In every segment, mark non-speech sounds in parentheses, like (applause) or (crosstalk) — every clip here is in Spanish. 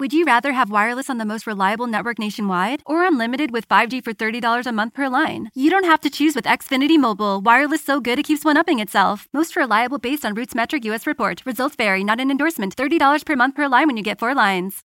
Would you rather have wireless on the most reliable network nationwide or unlimited with 5G for $30 a month per line? You don't have to choose with Xfinity Mobile. Wireless so good it keeps one upping itself. Most reliable based on Roots Metric US report. Results vary, not an endorsement. $30 per month per line when you get four lines.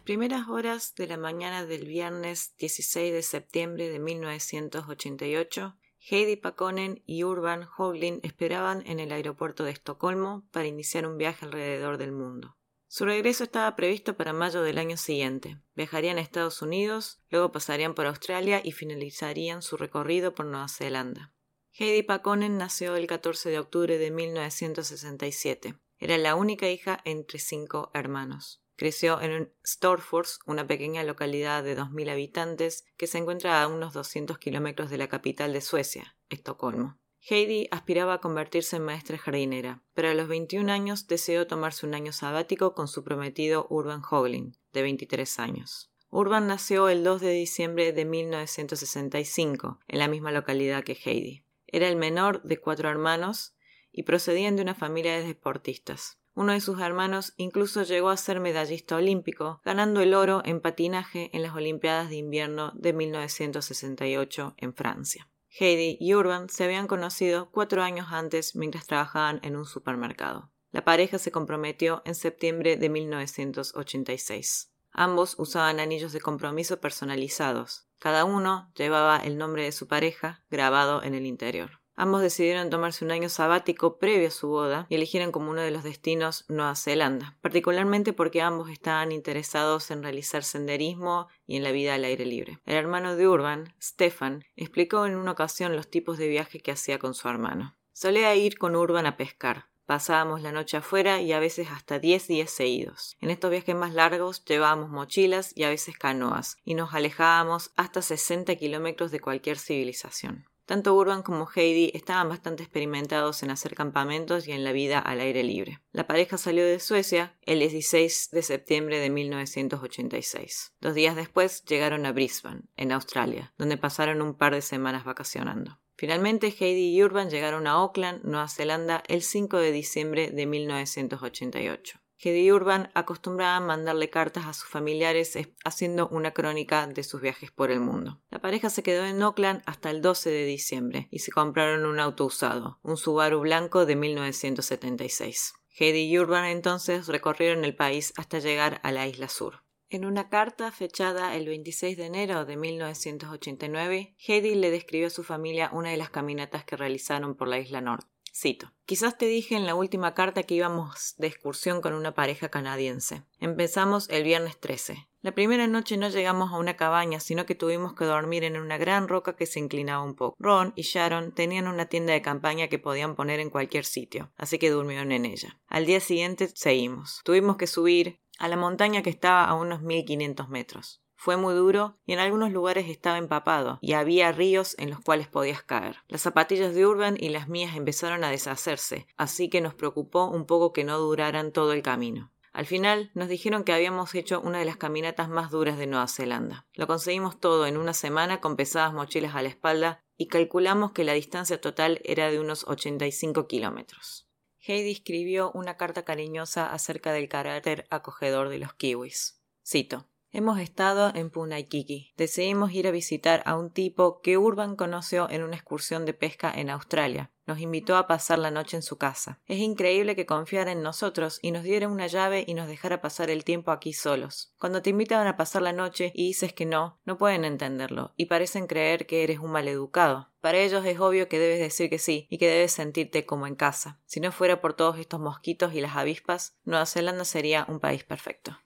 Las primeras horas de la mañana del viernes 16 de septiembre de 1988, Heidi Pakonen y Urban Hoglin esperaban en el aeropuerto de Estocolmo para iniciar un viaje alrededor del mundo. Su regreso estaba previsto para mayo del año siguiente. Viajarían a Estados Unidos, luego pasarían por Australia y finalizarían su recorrido por Nueva Zelanda. Heidi Pakonen nació el 14 de octubre de 1967. Era la única hija entre cinco hermanos. Creció en Storfors, una pequeña localidad de 2.000 habitantes que se encuentra a unos 200 kilómetros de la capital de Suecia, Estocolmo. Heidi aspiraba a convertirse en maestra jardinera, pero a los 21 años deseó tomarse un año sabático con su prometido Urban Hoglin, de 23 años. Urban nació el 2 de diciembre de 1965, en la misma localidad que Heidi. Era el menor de cuatro hermanos y procedían de una familia de deportistas. Uno de sus hermanos incluso llegó a ser medallista olímpico, ganando el oro en patinaje en las Olimpiadas de Invierno de 1968 en Francia. Heidi y Urban se habían conocido cuatro años antes mientras trabajaban en un supermercado. La pareja se comprometió en septiembre de 1986. Ambos usaban anillos de compromiso personalizados. Cada uno llevaba el nombre de su pareja grabado en el interior. Ambos decidieron tomarse un año sabático previo a su boda y eligieron como uno de los destinos Nueva Zelanda, particularmente porque ambos estaban interesados en realizar senderismo y en la vida al aire libre. El hermano de Urban, Stefan, explicó en una ocasión los tipos de viaje que hacía con su hermano. Solía ir con Urban a pescar, Pasábamos la noche afuera y a veces hasta 10 días seguidos. En estos viajes más largos llevábamos mochilas y a veces canoas, y nos alejábamos hasta 60 kilómetros de cualquier civilización. Tanto Urban como Heidi estaban bastante experimentados en hacer campamentos y en la vida al aire libre. La pareja salió de Suecia el 16 de septiembre de 1986. Dos días después llegaron a Brisbane, en Australia, donde pasaron un par de semanas vacacionando. Finalmente, Heidi y Urban llegaron a Auckland, Nueva Zelanda, el 5 de diciembre de 1988. Heidi Urban acostumbraba mandarle cartas a sus familiares haciendo una crónica de sus viajes por el mundo. La pareja se quedó en Auckland hasta el 12 de diciembre y se compraron un auto usado, un Subaru blanco de 1976. Heidi y Urban entonces recorrieron el país hasta llegar a la isla sur. En una carta fechada el 26 de enero de 1989, Heidi le describió a su familia una de las caminatas que realizaron por la isla norte. Quizás te dije en la última carta que íbamos de excursión con una pareja canadiense. Empezamos el viernes 13. La primera noche no llegamos a una cabaña, sino que tuvimos que dormir en una gran roca que se inclinaba un poco. Ron y Sharon tenían una tienda de campaña que podían poner en cualquier sitio, así que durmieron en ella. Al día siguiente seguimos. Tuvimos que subir a la montaña que estaba a unos 1500 metros. Fue muy duro y en algunos lugares estaba empapado y había ríos en los cuales podías caer. Las zapatillas de Urban y las mías empezaron a deshacerse, así que nos preocupó un poco que no duraran todo el camino. Al final nos dijeron que habíamos hecho una de las caminatas más duras de Nueva Zelanda. Lo conseguimos todo en una semana con pesadas mochilas a la espalda y calculamos que la distancia total era de unos 85 kilómetros. Heidi escribió una carta cariñosa acerca del carácter acogedor de los kiwis. Cito Hemos estado en Punaikiki. Decidimos ir a visitar a un tipo que Urban conoció en una excursión de pesca en Australia. Nos invitó a pasar la noche en su casa. Es increíble que confiara en nosotros y nos diera una llave y nos dejara pasar el tiempo aquí solos. Cuando te invitan a pasar la noche y dices que no, no pueden entenderlo y parecen creer que eres un maleducado. Para ellos es obvio que debes decir que sí y que debes sentirte como en casa. Si no fuera por todos estos mosquitos y las avispas, Nueva Zelanda sería un país perfecto.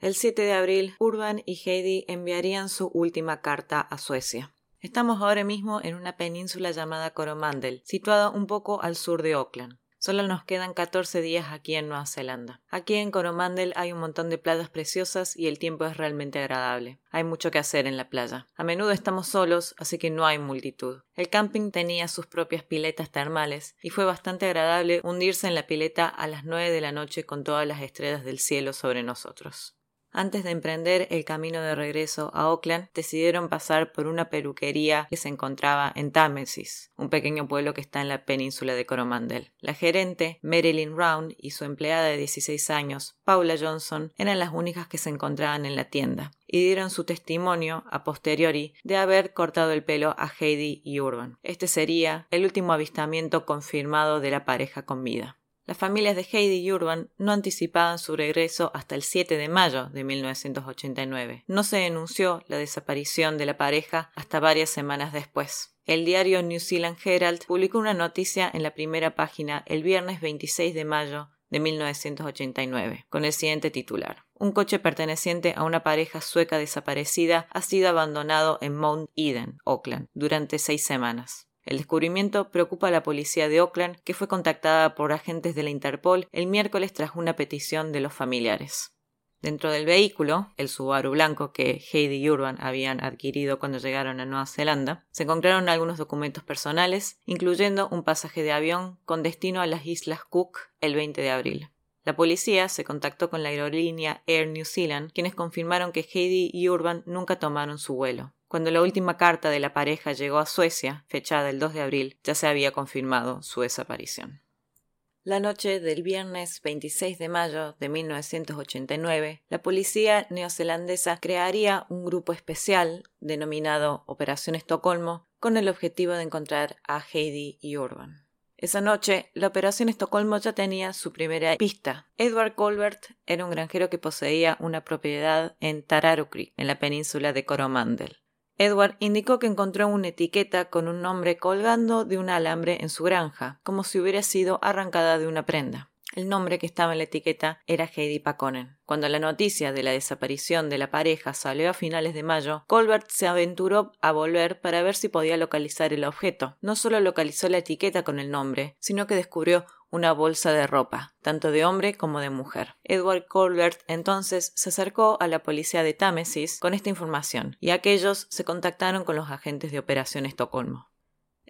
El 7 de abril, Urban y Heidi enviarían su última carta a Suecia. Estamos ahora mismo en una península llamada Coromandel, situada un poco al sur de Auckland. Solo nos quedan 14 días aquí en Nueva Zelanda. Aquí en Coromandel hay un montón de playas preciosas y el tiempo es realmente agradable. Hay mucho que hacer en la playa. A menudo estamos solos, así que no hay multitud. El camping tenía sus propias piletas termales y fue bastante agradable hundirse en la pileta a las nueve de la noche con todas las estrellas del cielo sobre nosotros. Antes de emprender el camino de regreso a Auckland, decidieron pasar por una peluquería que se encontraba en Támesis, un pequeño pueblo que está en la península de Coromandel. La gerente, Marilyn Round, y su empleada de 16 años, Paula Johnson, eran las únicas que se encontraban en la tienda y dieron su testimonio a posteriori de haber cortado el pelo a Heidi y Urban. Este sería el último avistamiento confirmado de la pareja con vida. Las familias de Heidi y Urban no anticipaban su regreso hasta el 7 de mayo de 1989. No se denunció la desaparición de la pareja hasta varias semanas después. El diario New Zealand Herald publicó una noticia en la primera página el viernes 26 de mayo de 1989, con el siguiente titular. Un coche perteneciente a una pareja sueca desaparecida ha sido abandonado en Mount Eden, Auckland, durante seis semanas. El descubrimiento preocupa a la policía de Oakland, que fue contactada por agentes de la Interpol el miércoles tras una petición de los familiares. Dentro del vehículo, el Subaru blanco que Heidi y Urban habían adquirido cuando llegaron a Nueva Zelanda, se encontraron algunos documentos personales, incluyendo un pasaje de avión con destino a las Islas Cook el 20 de abril. La policía se contactó con la aerolínea Air New Zealand, quienes confirmaron que Heidi y Urban nunca tomaron su vuelo. Cuando la última carta de la pareja llegó a Suecia, fechada el 2 de abril, ya se había confirmado su desaparición. La noche del viernes 26 de mayo de 1989, la policía neozelandesa crearía un grupo especial denominado Operación Estocolmo con el objetivo de encontrar a Heidi y Urban. Esa noche, la Operación Estocolmo ya tenía su primera pista. Edward Colbert era un granjero que poseía una propiedad en Tararukri, en la península de Coromandel. Edward indicó que encontró una etiqueta con un nombre colgando de un alambre en su granja, como si hubiera sido arrancada de una prenda. El nombre que estaba en la etiqueta era Heidi Paconen. Cuando la noticia de la desaparición de la pareja salió a finales de mayo, Colbert se aventuró a volver para ver si podía localizar el objeto. No solo localizó la etiqueta con el nombre, sino que descubrió una bolsa de ropa, tanto de hombre como de mujer. Edward Colbert entonces se acercó a la policía de Támesis con esta información, y aquellos se contactaron con los agentes de Operación Estocolmo.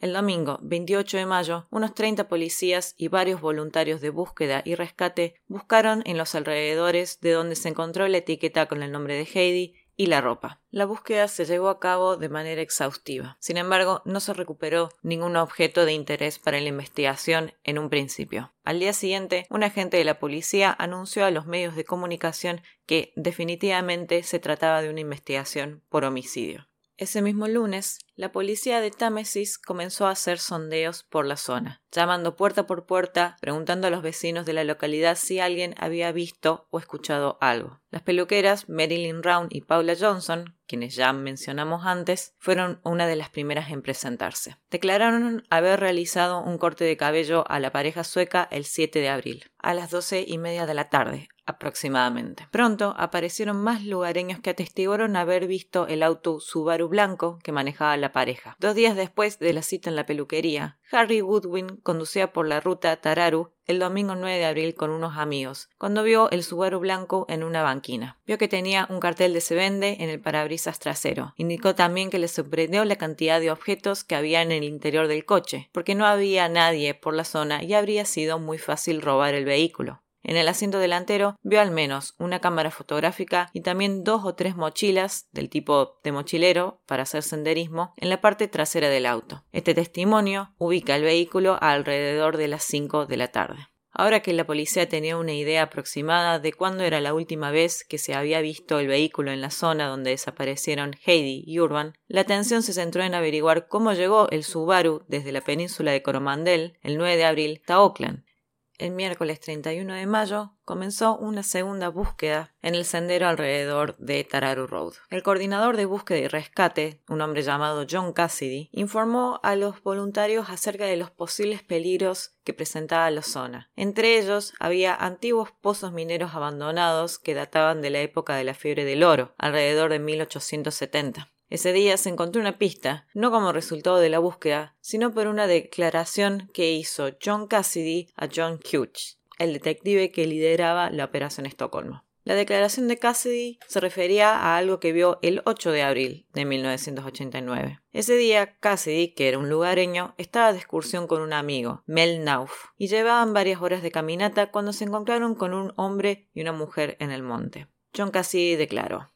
El domingo 28 de mayo, unos 30 policías y varios voluntarios de búsqueda y rescate buscaron en los alrededores de donde se encontró la etiqueta con el nombre de Heidi y la ropa. La búsqueda se llevó a cabo de manera exhaustiva. Sin embargo, no se recuperó ningún objeto de interés para la investigación en un principio. Al día siguiente, un agente de la policía anunció a los medios de comunicación que definitivamente se trataba de una investigación por homicidio. Ese mismo lunes, la policía de Támesis comenzó a hacer sondeos por la zona, llamando puerta por puerta, preguntando a los vecinos de la localidad si alguien había visto o escuchado algo. Las peluqueras Marilyn Round y Paula Johnson, quienes ya mencionamos antes, fueron una de las primeras en presentarse. Declararon haber realizado un corte de cabello a la pareja sueca el 7 de abril, a las doce y media de la tarde, aproximadamente. Pronto aparecieron más lugareños que atestiguaron haber visto el auto Subaru blanco que manejaba la pareja. Dos días después de la cita en la peluquería, Harry Woodwin conducía por la ruta Tararu el domingo 9 de abril con unos amigos, cuando vio el Subaru blanco en una banquina. Vio que tenía un cartel de se vende en el parabrisas trasero. Indicó también que le sorprendió la cantidad de objetos que había en el interior del coche, porque no había nadie por la zona y habría sido muy fácil robar el vehículo. En el asiento delantero vio al menos una cámara fotográfica y también dos o tres mochilas del tipo de mochilero para hacer senderismo en la parte trasera del auto. Este testimonio ubica el vehículo alrededor de las 5 de la tarde. Ahora que la policía tenía una idea aproximada de cuándo era la última vez que se había visto el vehículo en la zona donde desaparecieron Heidi y Urban, la atención se centró en averiguar cómo llegó el Subaru desde la península de Coromandel el 9 de abril hasta Auckland el miércoles 31 de mayo comenzó una segunda búsqueda en el sendero alrededor de Tararu Road. El coordinador de búsqueda y rescate, un hombre llamado John Cassidy, informó a los voluntarios acerca de los posibles peligros que presentaba la zona. Entre ellos había antiguos pozos mineros abandonados que databan de la época de la fiebre del oro, alrededor de 1870. Ese día se encontró una pista, no como resultado de la búsqueda, sino por una declaración que hizo John Cassidy a John Hughes, el detective que lideraba la operación Estocolmo. La declaración de Cassidy se refería a algo que vio el 8 de abril de 1989. Ese día, Cassidy, que era un lugareño, estaba de excursión con un amigo, Mel Nauf, y llevaban varias horas de caminata cuando se encontraron con un hombre y una mujer en el monte. John Cassidy declaró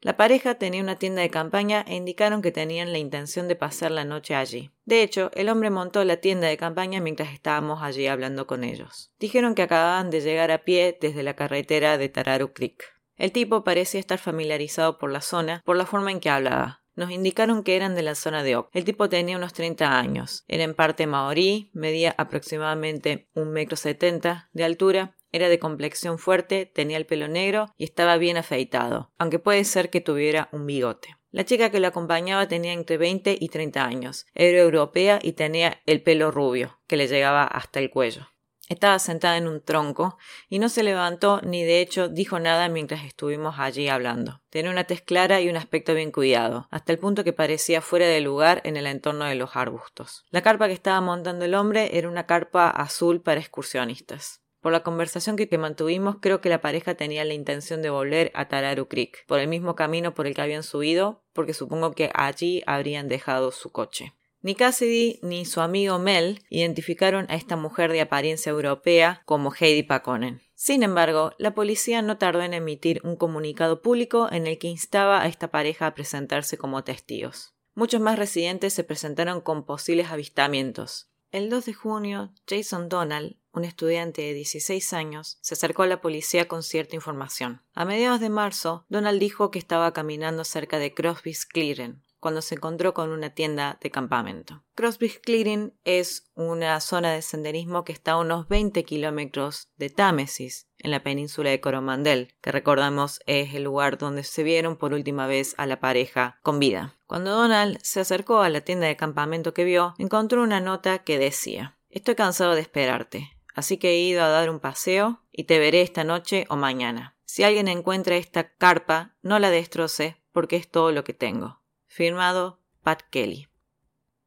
La pareja tenía una tienda de campaña e indicaron que tenían la intención de pasar la noche allí. De hecho, el hombre montó la tienda de campaña mientras estábamos allí hablando con ellos. Dijeron que acababan de llegar a pie desde la carretera de Tararu Creek. El tipo parecía estar familiarizado por la zona por la forma en que hablaba. Nos indicaron que eran de la zona de Oak. El tipo tenía unos 30 años. Era en parte maorí, medía aproximadamente un metro setenta de altura era de complexión fuerte, tenía el pelo negro y estaba bien afeitado, aunque puede ser que tuviera un bigote. La chica que lo acompañaba tenía entre 20 y 30 años. Era europea y tenía el pelo rubio, que le llegaba hasta el cuello. Estaba sentada en un tronco y no se levantó ni de hecho dijo nada mientras estuvimos allí hablando. Tenía una tez clara y un aspecto bien cuidado, hasta el punto que parecía fuera de lugar en el entorno de los arbustos. La carpa que estaba montando el hombre era una carpa azul para excursionistas. Por la conversación que, mantuvimos, creo que la pareja tenía la intención de volver a Tararu Creek, por el mismo camino por el que habían subido, porque supongo que allí habrían dejado su coche. Ni Cassidy ni su amigo Mel identificaron a esta mujer de apariencia europea como Heidi Pakonen. Sin embargo, la policía no tardó en emitir un comunicado público en el que instaba a esta pareja a presentarse como testigos. Muchos más residentes se presentaron con posibles avistamientos. El 2 de junio, Jason Donald, un estudiante de 16 años, se acercó a la policía con cierta información. A mediados de marzo, Donald dijo que estaba caminando cerca de Crosby's Clearing, cuando se encontró con una tienda de campamento. Crosby's Clearing es una zona de senderismo que está a unos 20 kilómetros de Támesis, en la península de Coromandel, que recordamos es el lugar donde se vieron por última vez a la pareja con vida. Cuando Donald se acercó a la tienda de campamento que vio, encontró una nota que decía Estoy cansado de esperarte. Así que he ido a dar un paseo y te veré esta noche o mañana. Si alguien encuentra esta carpa, no la destroce porque es todo lo que tengo. Firmado Pat Kelly.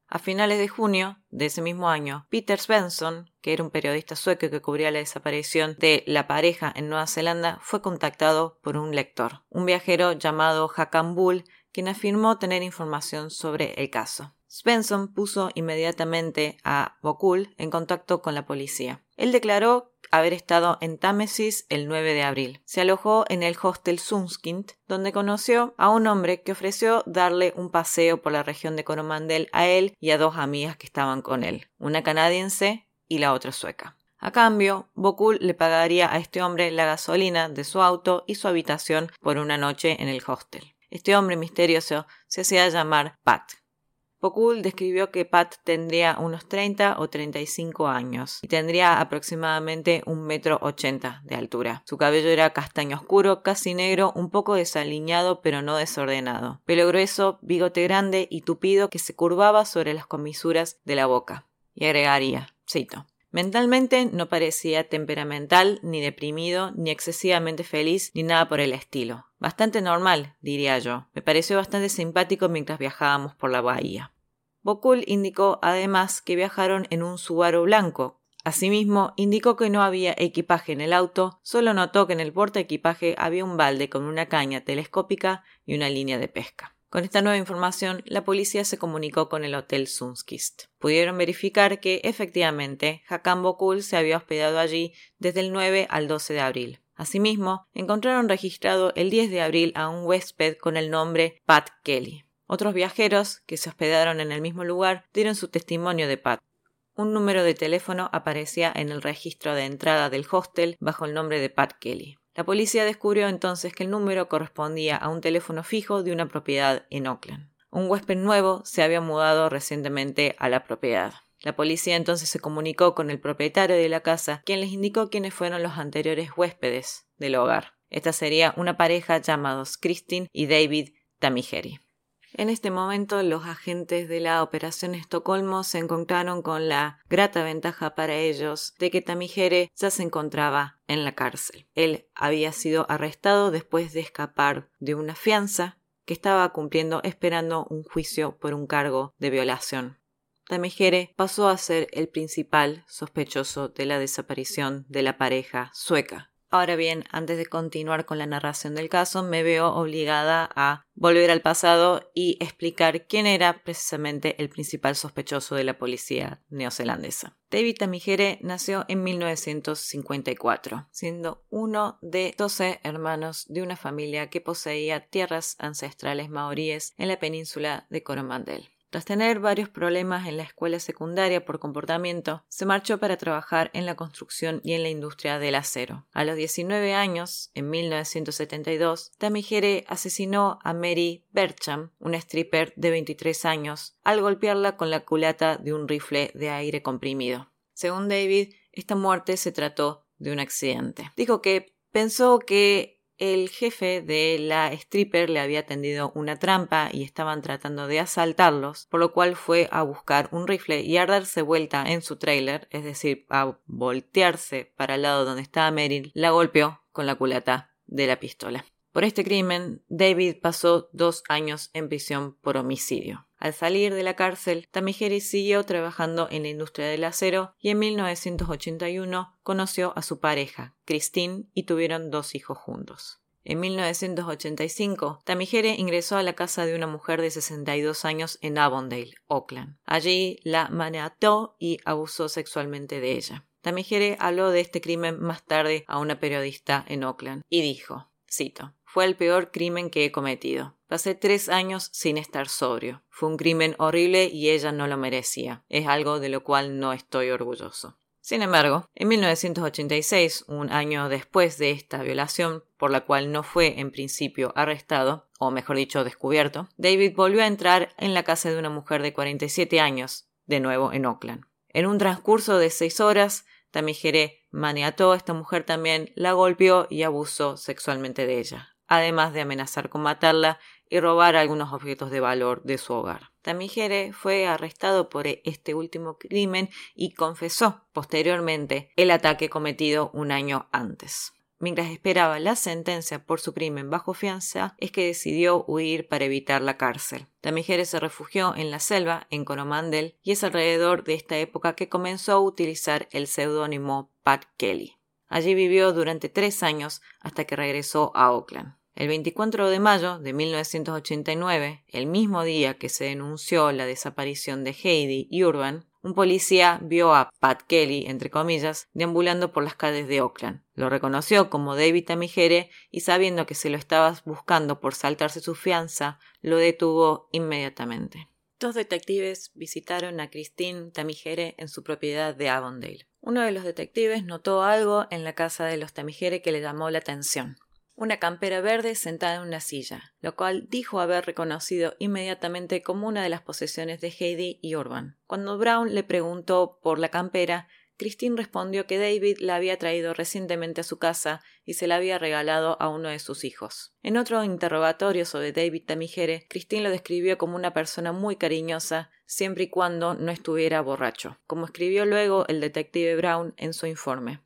A finales de junio de ese mismo año, Peter Svensson, que era un periodista sueco que cubría la desaparición de la pareja en Nueva Zelanda, fue contactado por un lector, un viajero llamado Hakan Bull, quien afirmó tener información sobre el caso. Svensson puso inmediatamente a Bokul en contacto con la policía. Él declaró haber estado en Támesis el 9 de abril. Se alojó en el hostel Sunskind, donde conoció a un hombre que ofreció darle un paseo por la región de Coromandel a él y a dos amigas que estaban con él, una canadiense y la otra sueca. A cambio, Bokul le pagaría a este hombre la gasolina de su auto y su habitación por una noche en el hostel. Este hombre misterioso se hacía llamar Pat. Pokul describió que Pat tendría unos 30 o 35 años y tendría aproximadamente un metro ochenta de altura. Su cabello era castaño oscuro, casi negro, un poco desaliñado pero no desordenado. Pelo grueso, bigote grande y tupido que se curvaba sobre las comisuras de la boca. Y agregaría, cito, Mentalmente no parecía temperamental, ni deprimido, ni excesivamente feliz, ni nada por el estilo. Bastante normal, diría yo. Me pareció bastante simpático mientras viajábamos por la bahía. Bokul indicó además que viajaron en un Subaru blanco. Asimismo, indicó que no había equipaje en el auto, solo notó que en el porta equipaje había un balde con una caña telescópica y una línea de pesca. Con esta nueva información, la policía se comunicó con el Hotel Sunskist. Pudieron verificar que, efectivamente, Hakan Bokul se había hospedado allí desde el 9 al 12 de abril. Asimismo, encontraron registrado el 10 de abril a un huésped con el nombre Pat Kelly. Otros viajeros que se hospedaron en el mismo lugar dieron su testimonio de Pat. Un número de teléfono aparecía en el registro de entrada del hostel bajo el nombre de Pat Kelly. La policía descubrió entonces que el número correspondía a un teléfono fijo de una propiedad en Oakland. Un huésped nuevo se había mudado recientemente a la propiedad. La policía entonces se comunicó con el propietario de la casa, quien les indicó quiénes fueron los anteriores huéspedes del hogar. Esta sería una pareja llamados Christine y David Tamigeri. En este momento los agentes de la Operación Estocolmo se encontraron con la grata ventaja para ellos de que Tamigere ya se encontraba en la cárcel. Él había sido arrestado después de escapar de una fianza que estaba cumpliendo esperando un juicio por un cargo de violación. Tamigere pasó a ser el principal sospechoso de la desaparición de la pareja sueca. Ahora bien, antes de continuar con la narración del caso, me veo obligada a volver al pasado y explicar quién era precisamente el principal sospechoso de la policía neozelandesa. David Tamigere nació en 1954, siendo uno de 12 hermanos de una familia que poseía tierras ancestrales maoríes en la península de Coromandel. Tras tener varios problemas en la escuela secundaria por comportamiento, se marchó para trabajar en la construcción y en la industria del acero. A los 19 años, en 1972, Tamigere asesinó a Mary Bercham, una stripper de 23 años, al golpearla con la culata de un rifle de aire comprimido. Según David, esta muerte se trató de un accidente. Dijo que pensó que el jefe de la stripper le había tendido una trampa y estaban tratando de asaltarlos, por lo cual fue a buscar un rifle y a darse vuelta en su trailer, es decir, a voltearse para el lado donde estaba Meryl, la golpeó con la culata de la pistola. Por este crimen, David pasó dos años en prisión por homicidio. Al salir de la cárcel, Tamigeri siguió trabajando en la industria del acero y en 1981 conoció a su pareja, Christine, y tuvieron dos hijos juntos. En 1985, Tamigere ingresó a la casa de una mujer de 62 años en Avondale, Oakland. Allí la maniató y abusó sexualmente de ella. Tamigere habló de este crimen más tarde a una periodista en Oakland y dijo, cito, fue el peor crimen que he cometido. Pasé tres años sin estar sobrio. Fue un crimen horrible y ella no lo merecía. Es algo de lo cual no estoy orgulloso. Sin embargo, en 1986, un año después de esta violación, por la cual no fue en principio arrestado, o mejor dicho, descubierto, David volvió a entrar en la casa de una mujer de 47 años, de nuevo en Oakland. En un transcurso de seis horas, Tamigere maniató a esta mujer también, la golpeó y abusó sexualmente de ella además de amenazar con matarla y robar algunos objetos de valor de su hogar. Tamigere fue arrestado por este último crimen y confesó posteriormente el ataque cometido un año antes. Mientras esperaba la sentencia por su crimen bajo fianza, es que decidió huir para evitar la cárcel. Tamigere se refugió en la selva, en Coromandel, y es alrededor de esta época que comenzó a utilizar el seudónimo Pat Kelly. Allí vivió durante tres años hasta que regresó a Oakland. El 24 de mayo de 1989, el mismo día que se denunció la desaparición de Heidi y Urban, un policía vio a Pat Kelly, entre comillas, deambulando por las calles de Oakland. Lo reconoció como David Tamigere y sabiendo que se lo estaba buscando por saltarse su fianza, lo detuvo inmediatamente. Dos detectives visitaron a Christine Tamigere en su propiedad de Avondale. Uno de los detectives notó algo en la casa de los Tamigere que le llamó la atención una campera verde sentada en una silla, lo cual dijo haber reconocido inmediatamente como una de las posesiones de Heidi y Urban. Cuando Brown le preguntó por la campera, Christine respondió que David la había traído recientemente a su casa y se la había regalado a uno de sus hijos. En otro interrogatorio sobre David Tamigere, Christine lo describió como una persona muy cariñosa, siempre y cuando no estuviera borracho, como escribió luego el detective Brown en su informe.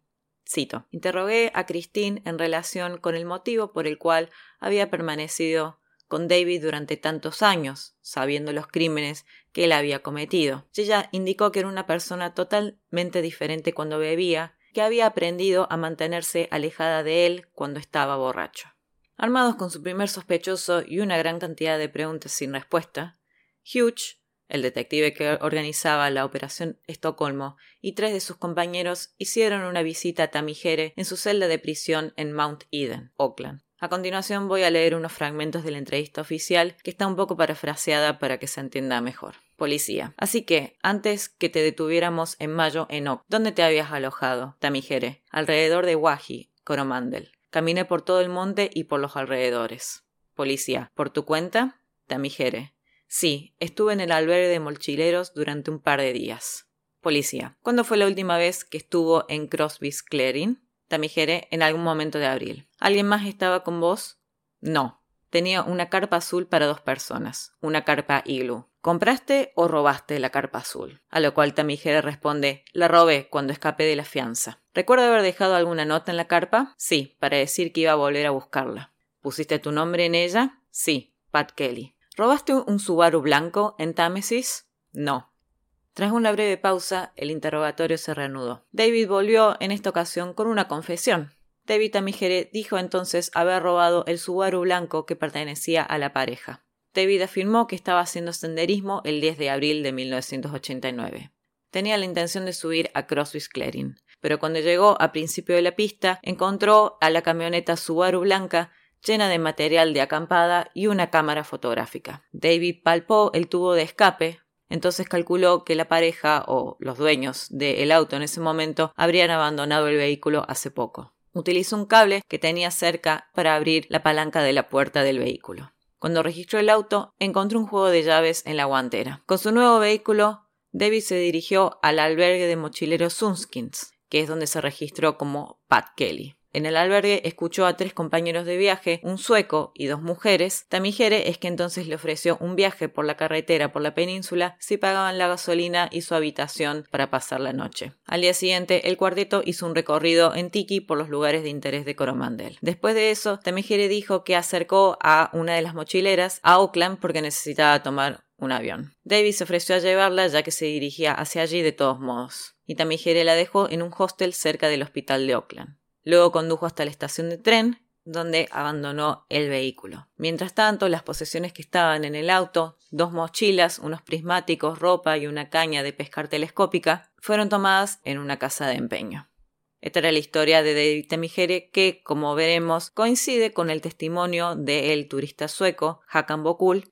Cito. Interrogué a Christine en relación con el motivo por el cual había permanecido con David durante tantos años, sabiendo los crímenes que él había cometido. Ella indicó que era una persona totalmente diferente cuando bebía, que había aprendido a mantenerse alejada de él cuando estaba borracho. Armados con su primer sospechoso y una gran cantidad de preguntas sin respuesta, Hugh el detective que organizaba la Operación Estocolmo, y tres de sus compañeros hicieron una visita a Tamigere en su celda de prisión en Mount Eden, Oakland. A continuación voy a leer unos fragmentos de la entrevista oficial que está un poco parafraseada para que se entienda mejor. Policía. Así que, antes que te detuviéramos en mayo en Oak, ¿dónde te habías alojado? Tamigere. Alrededor de Wahi, Coromandel. Caminé por todo el monte y por los alrededores. Policía. ¿Por tu cuenta? Tamigere. Sí, estuve en el albergue de molchileros durante un par de días. Policía. ¿Cuándo fue la última vez que estuvo en Crosby's Clearing? Tamigere, en algún momento de abril. ¿Alguien más estaba con vos? No. Tenía una carpa azul para dos personas, una carpa iglú. ¿Compraste o robaste la carpa azul? A lo cual Tamigere responde, la robé cuando escapé de la fianza. ¿Recuerda haber dejado alguna nota en la carpa? Sí, para decir que iba a volver a buscarla. ¿Pusiste tu nombre en ella? Sí, Pat Kelly. ¿Robaste un Subaru blanco en Támesis? No. Tras una breve pausa, el interrogatorio se reanudó. David volvió en esta ocasión con una confesión. David Tamigere dijo entonces haber robado el Subaru blanco que pertenecía a la pareja. David afirmó que estaba haciendo senderismo el 10 de abril de 1989. Tenía la intención de subir a Crosby's Clearing, pero cuando llegó a principio de la pista encontró a la camioneta Subaru blanca llena de material de acampada y una cámara fotográfica. David palpó el tubo de escape, entonces calculó que la pareja o los dueños del auto en ese momento habrían abandonado el vehículo hace poco. Utilizó un cable que tenía cerca para abrir la palanca de la puerta del vehículo. Cuando registró el auto, encontró un juego de llaves en la guantera. Con su nuevo vehículo, David se dirigió al albergue de mochileros Sunskins, que es donde se registró como Pat Kelly. En el albergue escuchó a tres compañeros de viaje, un sueco y dos mujeres. Tamigere es que entonces le ofreció un viaje por la carretera por la península si pagaban la gasolina y su habitación para pasar la noche. Al día siguiente, el cuarteto hizo un recorrido en Tiki por los lugares de interés de Coromandel. Después de eso, Tamigere dijo que acercó a una de las mochileras a Oakland porque necesitaba tomar un avión. David se ofreció a llevarla ya que se dirigía hacia allí de todos modos, y Tamigere la dejó en un hostel cerca del hospital de Oakland. Luego condujo hasta la estación de tren, donde abandonó el vehículo. Mientras tanto, las posesiones que estaban en el auto, dos mochilas, unos prismáticos, ropa y una caña de pescar telescópica, fueron tomadas en una casa de empeño. Esta era la historia de David Temigere que, como veremos, coincide con el testimonio del turista sueco Hakan Bokul.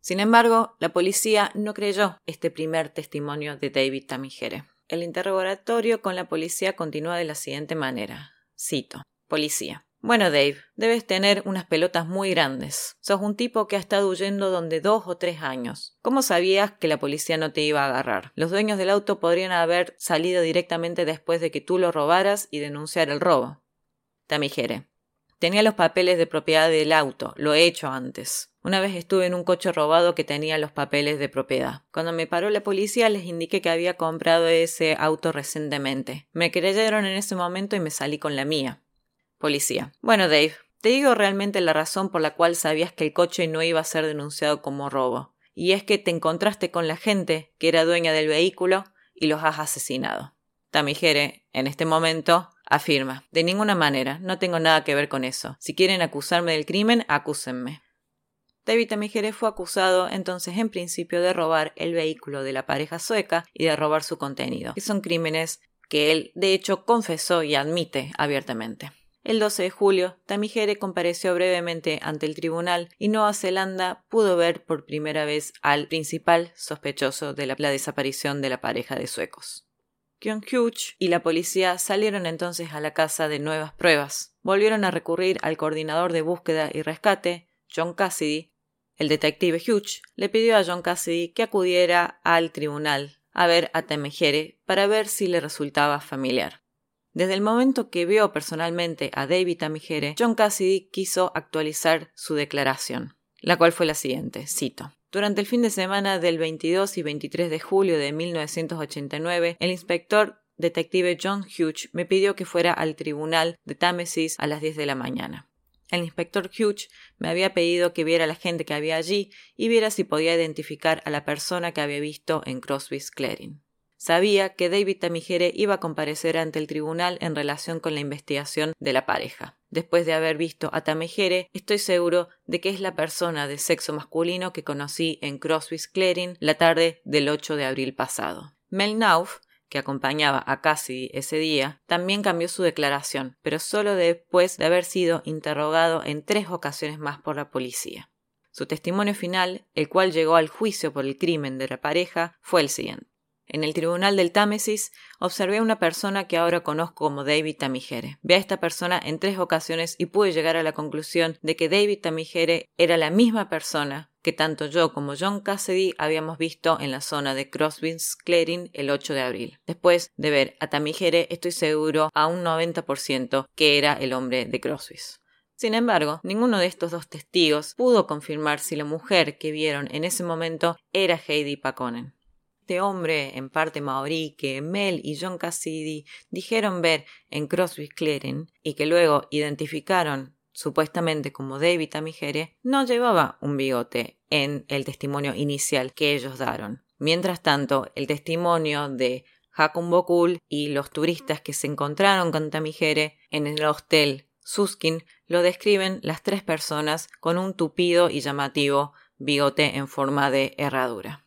Sin embargo, la policía no creyó este primer testimonio de David Tamigere. El interrogatorio con la policía continúa de la siguiente manera. Cito. Policía. Bueno, Dave, debes tener unas pelotas muy grandes. Sos un tipo que ha estado huyendo donde dos o tres años. ¿Cómo sabías que la policía no te iba a agarrar? Los dueños del auto podrían haber salido directamente después de que tú lo robaras y denunciar el robo. Tamigere. Tenía los papeles de propiedad del auto, lo he hecho antes. Una vez estuve en un coche robado que tenía los papeles de propiedad. Cuando me paró la policía les indiqué que había comprado ese auto recientemente. Me creyeron en ese momento y me salí con la mía. Policía. Bueno, Dave, te digo realmente la razón por la cual sabías que el coche no iba a ser denunciado como robo. Y es que te encontraste con la gente que era dueña del vehículo y los has asesinado. Tamigere, en este momento, afirma De ninguna manera, no tengo nada que ver con eso. Si quieren acusarme del crimen, acúsenme. David Tamigere fue acusado entonces en principio de robar el vehículo de la pareja sueca y de robar su contenido, que son crímenes que él de hecho confesó y admite abiertamente. El 12 de julio, Tamigere compareció brevemente ante el tribunal y Nueva Zelanda pudo ver por primera vez al principal sospechoso de la, desaparición de la pareja de suecos. Kyung Hugh y la policía salieron entonces a la casa de nuevas pruebas. Volvieron a recurrir al coordinador de búsqueda y rescate, John Cassidy, el detective Hughes le pidió a John Cassidy que acudiera al tribunal a ver a Temejere para ver si le resultaba familiar. Desde el momento que vio personalmente a David Tamigere, John Cassidy quiso actualizar su declaración, la cual fue la siguiente, cito. Durante el fin de semana del 22 y 23 de julio de 1989, el inspector detective John Hughes me pidió que fuera al tribunal de Támesis a las 10 de la mañana. El inspector Hughes me había pedido que viera a la gente que había allí y viera si podía identificar a la persona que había visto en Crosby's Clearing. Sabía que David Tamigere iba a comparecer ante el tribunal en relación con la investigación de la pareja. Después de haber visto a Tamigere, estoy seguro de que es la persona de sexo masculino que conocí en Crosby's Clearing la tarde del 8 de abril pasado. Mel Nauf que acompañaba a Cassidy ese día, también cambió su declaración, pero solo después de haber sido interrogado en tres ocasiones más por la policía. Su testimonio final, el cual llegó al juicio por el crimen de la pareja, fue el siguiente. En el tribunal del Támesis observé a una persona que ahora conozco como David Tamigere. Vi a esta persona en tres ocasiones y pude llegar a la conclusión de que David Tamigere era la misma persona que tanto yo como John Cassidy habíamos visto en la zona de Crosby's Clearing el 8 de abril. Después de ver a Tamigere, estoy seguro a un 90% que era el hombre de Crosby's. Sin embargo, ninguno de estos dos testigos pudo confirmar si la mujer que vieron en ese momento era Heidi Paconen. Este hombre, en parte maorí, que Mel y John Cassidy dijeron ver en Crosby's Clearing y que luego identificaron supuestamente como David Tamigere, no llevaba un bigote en el testimonio inicial que ellos daron. Mientras tanto, el testimonio de Hakun Bokul y los turistas que se encontraron con Tamigere en el hostel Suskin lo describen las tres personas con un tupido y llamativo bigote en forma de herradura.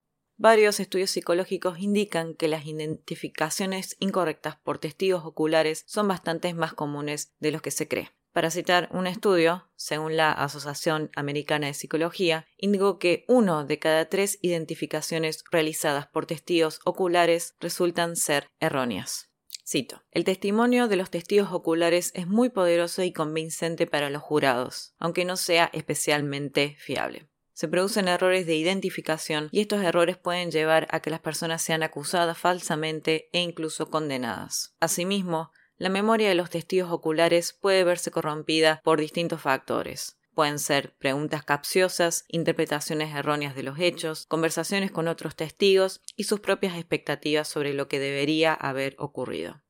Varios estudios psicológicos indican que las identificaciones incorrectas por testigos oculares son bastante más comunes de los que se cree. Para citar un estudio, según la Asociación Americana de Psicología, indicó que uno de cada tres identificaciones realizadas por testigos oculares resultan ser erróneas. Cito, el testimonio de los testigos oculares es muy poderoso y convincente para los jurados, aunque no sea especialmente fiable. Se producen errores de identificación y estos errores pueden llevar a que las personas sean acusadas falsamente e incluso condenadas. Asimismo, la memoria de los testigos oculares puede verse corrompida por distintos factores. Pueden ser preguntas capciosas, interpretaciones erróneas de los hechos, conversaciones con otros testigos y sus propias expectativas sobre lo que debería haber ocurrido.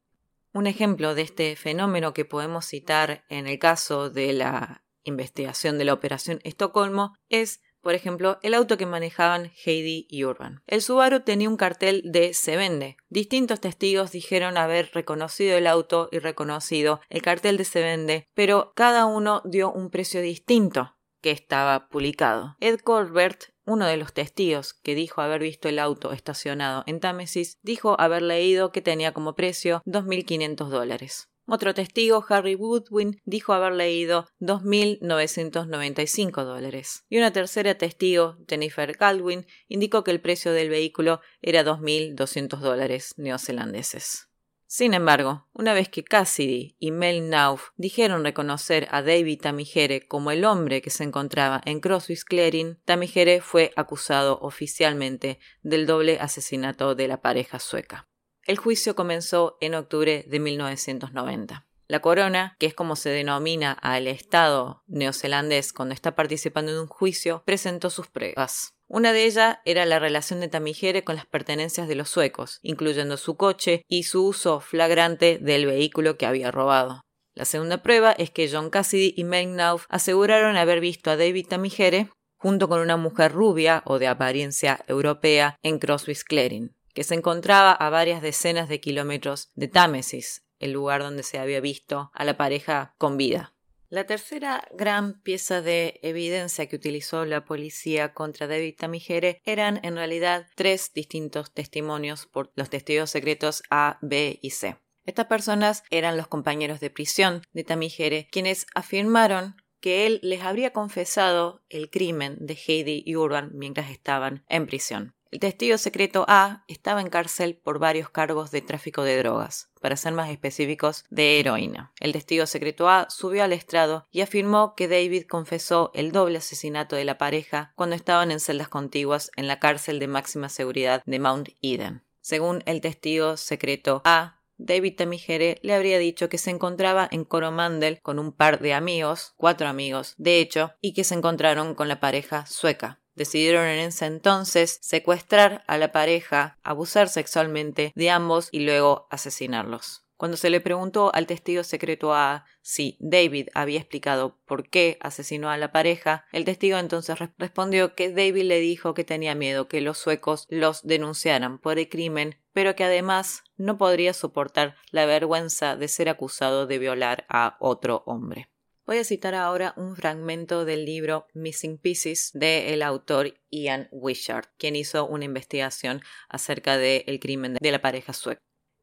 Un ejemplo de este fenómeno que podemos citar en el caso de la investigación de la Operación Estocolmo es por ejemplo, el auto que manejaban Heidi y Urban. El Subaru tenía un cartel de se vende. Distintos testigos dijeron haber reconocido el auto y reconocido el cartel de se vende, pero cada uno dio un precio distinto que estaba publicado. Ed Corbett, uno de los testigos que dijo haber visto el auto estacionado en Támesis, dijo haber leído que tenía como precio 2.500 dólares. Otro testigo, Harry Woodwin, dijo haber leído 2.995 dólares. Y una tercera testigo, Jennifer Caldwin, indicó que el precio del vehículo era 2.200 dólares neozelandeses. Sin embargo, una vez que Cassidy y Mel Nauf dijeron reconocer a David Tamigere como el hombre que se encontraba en Crosswich Clearing, Tamigere fue acusado oficialmente del doble asesinato de la pareja sueca. El juicio comenzó en octubre de 1990. La corona, que es como se denomina al Estado neozelandés cuando está participando en un juicio, presentó sus pruebas. Una de ellas era la relación de Tamigere con las pertenencias de los suecos, incluyendo su coche y su uso flagrante del vehículo que había robado. La segunda prueba es que John Cassidy y Megnauf aseguraron haber visto a David Tamigere junto con una mujer rubia o de apariencia europea en Crosby's Clearing que se encontraba a varias decenas de kilómetros de Támesis, el lugar donde se había visto a la pareja con vida. La tercera gran pieza de evidencia que utilizó la policía contra David Tamigere eran en realidad tres distintos testimonios por los testigos secretos A, B y C. Estas personas eran los compañeros de prisión de Tamigere, quienes afirmaron que él les habría confesado el crimen de Heidi y Urban mientras estaban en prisión. El testigo secreto A estaba en cárcel por varios cargos de tráfico de drogas, para ser más específicos, de heroína. El testigo secreto A subió al estrado y afirmó que David confesó el doble asesinato de la pareja cuando estaban en celdas contiguas en la cárcel de máxima seguridad de Mount Eden. Según el testigo secreto A, David Tamigere le habría dicho que se encontraba en Coromandel con un par de amigos, cuatro amigos, de hecho, y que se encontraron con la pareja sueca. Decidieron en ese entonces secuestrar a la pareja, abusar sexualmente de ambos y luego asesinarlos. Cuando se le preguntó al testigo secreto A si David había explicado por qué asesinó a la pareja, el testigo entonces respondió que David le dijo que tenía miedo que los suecos los denunciaran por el crimen, pero que además no podría soportar la vergüenza de ser acusado de violar a otro hombre. Voy a citar ahora un fragmento del libro Missing Pieces del autor Ian Wishart, quien hizo una investigación acerca del crimen de la pareja sueca.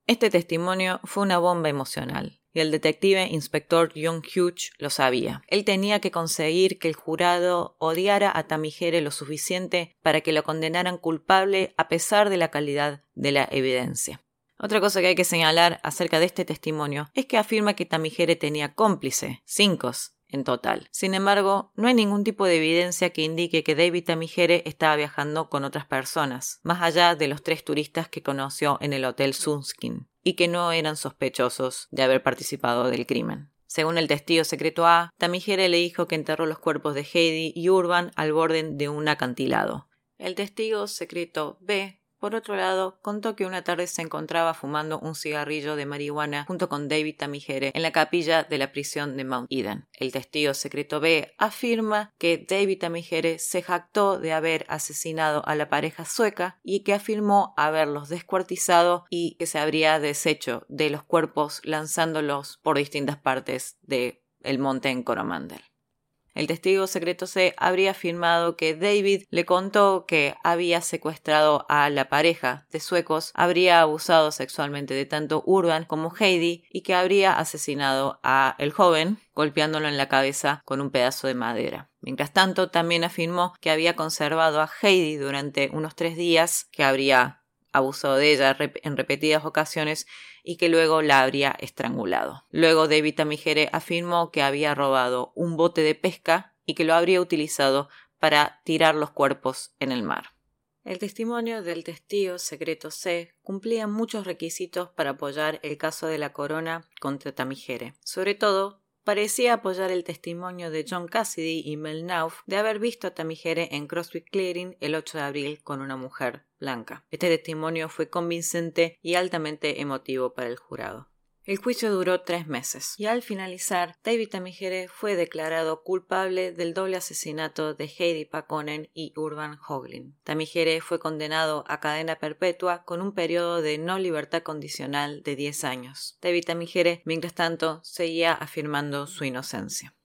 Este testimonio fue una bomba emocional y el detective inspector John Hughes lo sabía. Él tenía que conseguir que el jurado odiara a Tamigere lo suficiente para que lo condenaran culpable a pesar de la calidad de la evidencia. Otra cosa que hay que señalar acerca de este testimonio es que afirma que Tamigere tenía cómplice, cinco en total. Sin embargo, no hay ningún tipo de evidencia que indique que David Tamigere estaba viajando con otras personas, más allá de los tres turistas que conoció en el Hotel Sunskin, y que no eran sospechosos de haber participado del crimen. Según el testigo secreto A, Tamigere le dijo que enterró los cuerpos de Heidi y Urban al borde de un acantilado. El testigo secreto B por otro lado, contó que una tarde se encontraba fumando un cigarrillo de marihuana junto con David Tamigere en la capilla de la prisión de Mount Eden. El testigo secreto B afirma que David Tamigere se jactó de haber asesinado a la pareja sueca y que afirmó haberlos descuartizado y que se habría deshecho de los cuerpos lanzándolos por distintas partes del monte en Coromandel. El testigo secreto C habría afirmado que David le contó que había secuestrado a la pareja de suecos, habría abusado sexualmente de tanto Urban como Heidi y que habría asesinado a el joven golpeándolo en la cabeza con un pedazo de madera. Mientras tanto, también afirmó que había conservado a Heidi durante unos tres días, que habría abusado de ella en repetidas ocasiones y que luego la habría estrangulado. Luego David Tamigere afirmó que había robado un bote de pesca y que lo habría utilizado para tirar los cuerpos en el mar. El testimonio del testigo secreto C cumplía muchos requisitos para apoyar el caso de la corona contra Tamigere, sobre todo parecía apoyar el testimonio de John Cassidy y Mel Nauf de haber visto a Tamigere en Crosswick Clearing el 8 de abril con una mujer blanca. Este testimonio fue convincente y altamente emotivo para el jurado. El juicio duró tres meses y al finalizar, David Tamigere fue declarado culpable del doble asesinato de Heidi Pakonen y Urban Hoglin. Tamigere fue condenado a cadena perpetua con un periodo de no libertad condicional de 10 años. David Tamigere, mientras tanto, seguía afirmando su inocencia.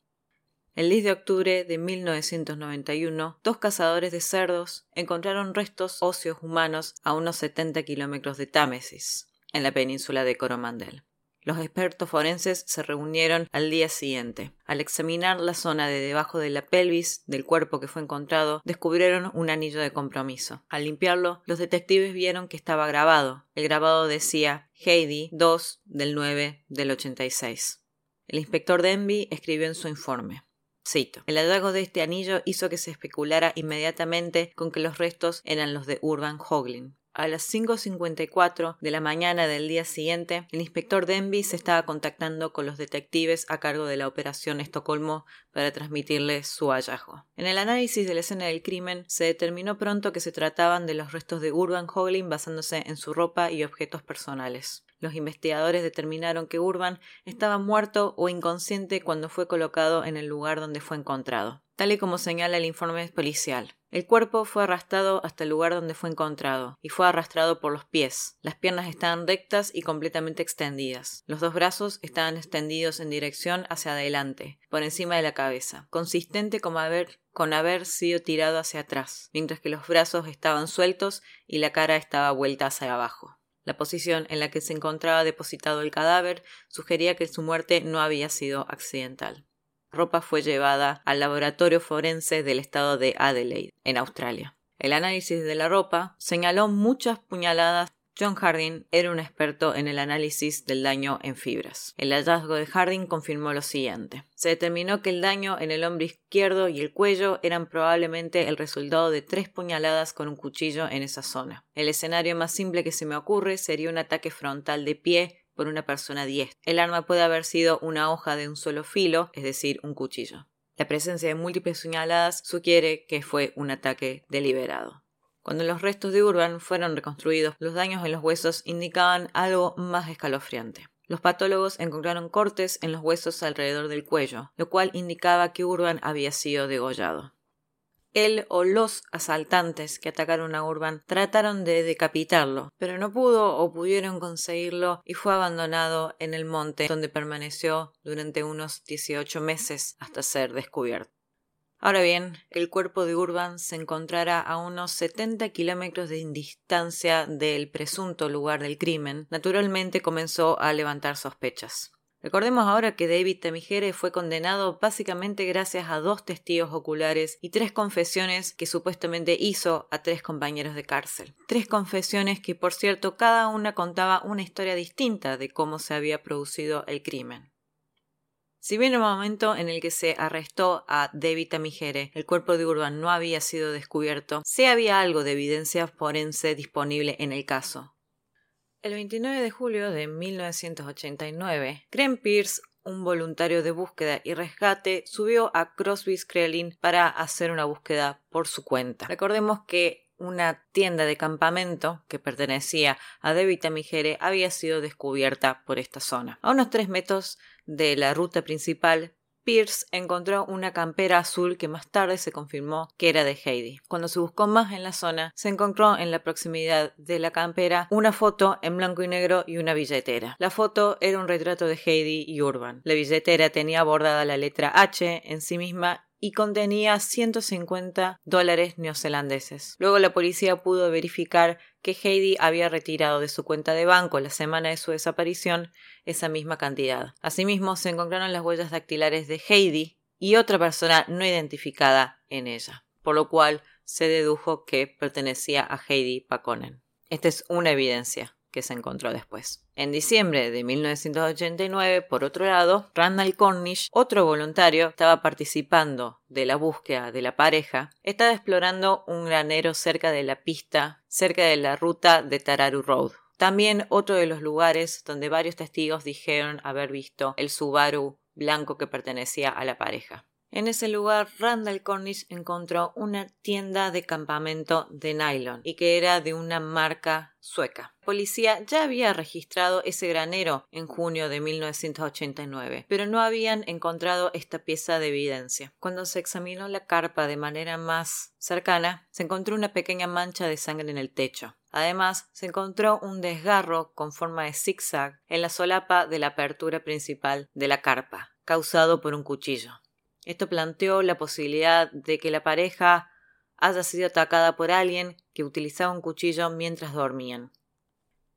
El 10 de octubre de 1991, dos cazadores de cerdos encontraron restos óseos humanos a unos 70 kilómetros de Támesis, en la península de Coromandel. Los expertos forenses se reunieron al día siguiente. Al examinar la zona de debajo de la pelvis del cuerpo que fue encontrado, descubrieron un anillo de compromiso. Al limpiarlo, los detectives vieron que estaba grabado. El grabado decía Heidi 2 del 9 del 86. El inspector Denby escribió en su informe. Cito. El hallazgo de este anillo hizo que se especulara inmediatamente con que los restos eran los de Urban Hoglin. A las 5.54 de la mañana del día siguiente, el inspector Denby se estaba contactando con los detectives a cargo de la operación Estocolmo para transmitirles su hallazgo. En el análisis de la escena del crimen, se determinó pronto que se trataban de los restos de Urban Hoglin basándose en su ropa y objetos personales. Los investigadores determinaron que Urban estaba muerto o inconsciente cuando fue colocado en el lugar donde fue encontrado, tal y como señala el informe policial. El cuerpo fue arrastrado hasta el lugar donde fue encontrado, y fue arrastrado por los pies. Las piernas estaban rectas y completamente extendidas. Los dos brazos estaban extendidos en dirección hacia adelante, por encima de la cabeza, consistente como haber, con haber sido tirado hacia atrás, mientras que los brazos estaban sueltos y la cara estaba vuelta hacia abajo. La posición en la que se encontraba depositado el cadáver sugería que su muerte no había sido accidental. ropa fue llevada al laboratorio forense del estado de Adelaide, en Australia. El análisis de la ropa señaló muchas puñaladas John Harding era un experto en el análisis del daño en fibras. El hallazgo de Harding confirmó lo siguiente. Se determinó que el daño en el hombro izquierdo y el cuello eran probablemente el resultado de tres puñaladas con un cuchillo en esa zona. El escenario más simple que se me ocurre sería un ataque frontal de pie por una persona diestra. El arma puede haber sido una hoja de un solo filo, es decir, un cuchillo. La presencia de múltiples puñaladas sugiere que fue un ataque deliberado. Cuando los restos de Urban fueron reconstruidos, los daños en los huesos indicaban algo más escalofriante. Los patólogos encontraron cortes en los huesos alrededor del cuello, lo cual indicaba que Urban había sido degollado. Él o los asaltantes que atacaron a Urban trataron de decapitarlo, pero no pudo o pudieron conseguirlo y fue abandonado en el monte donde permaneció durante unos 18 meses hasta ser descubierto. Ahora bien, el cuerpo de Urban se encontrará a unos 70 kilómetros de distancia del presunto lugar del crimen. Naturalmente comenzó a levantar sospechas. Recordemos ahora que David Temigere fue condenado básicamente gracias a dos testigos oculares y tres confesiones que supuestamente hizo a tres compañeros de cárcel. Tres confesiones que, por cierto, cada una contaba una historia distinta de cómo se había producido el crimen. Si bien en el momento en el que se arrestó a David Tamigere el cuerpo de Urban no había sido descubierto, sí había algo de evidencia forense disponible en el caso. El 29 de julio de 1989, Graham Pierce, un voluntario de búsqueda y rescate, subió a Crosby Krelin para hacer una búsqueda por su cuenta. Recordemos que una tienda de campamento que pertenecía a David Tamigere había sido descubierta por esta zona. A unos tres metros de la ruta principal, Pierce encontró una campera azul que más tarde se confirmó que era de Heidi. Cuando se buscó más en la zona, se encontró en la proximidad de la campera una foto en blanco y negro y una billetera. La foto era un retrato de Heidi y Urban. La billetera tenía bordada la letra H en sí misma y contenía 150 dólares neozelandeses. Luego la policía pudo verificar que Heidi había retirado de su cuenta de banco la semana de su desaparición esa misma cantidad. Asimismo, se encontraron las huellas dactilares de Heidi y otra persona no identificada en ella, por lo cual se dedujo que pertenecía a Heidi Pakonen. Esta es una evidencia que se encontró después. En diciembre de 1989, por otro lado, Randall Cornish, otro voluntario, estaba participando de la búsqueda de la pareja, estaba explorando un granero cerca de la pista, cerca de la ruta de Tararu Road. También otro de los lugares donde varios testigos dijeron haber visto el Subaru blanco que pertenecía a la pareja. En ese lugar, Randall Cornish encontró una tienda de campamento de nylon y que era de una marca sueca. La policía ya había registrado ese granero en junio de 1989, pero no habían encontrado esta pieza de evidencia. Cuando se examinó la carpa de manera más cercana, se encontró una pequeña mancha de sangre en el techo. Además, se encontró un desgarro con forma de zigzag en la solapa de la apertura principal de la carpa, causado por un cuchillo. Esto planteó la posibilidad de que la pareja haya sido atacada por alguien que utilizaba un cuchillo mientras dormían.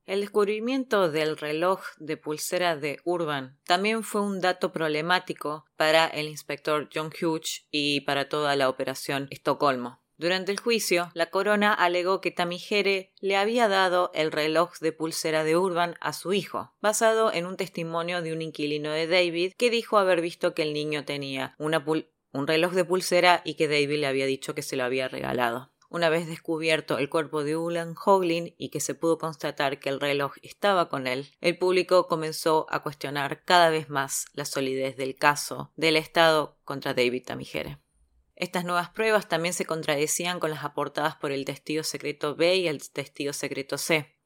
El descubrimiento del reloj de pulsera de Urban también fue un dato problemático para el inspector John Hughes y para toda la operación Estocolmo. Durante el juicio, la corona alegó que Tamigere le había dado el reloj de pulsera de Urban a su hijo, basado en un testimonio de un inquilino de David que dijo haber visto que el niño tenía un reloj de pulsera y que David le había dicho que se lo había regalado. Una vez descubierto el cuerpo de Ulan Hoglin y que se pudo constatar que el reloj estaba con él, el público comenzó a cuestionar cada vez más la solidez del caso del Estado contra David Tamigere. Estas nuevas pruebas también se contradecían con las aportadas por el testigo secreto B y el testigo secreto C.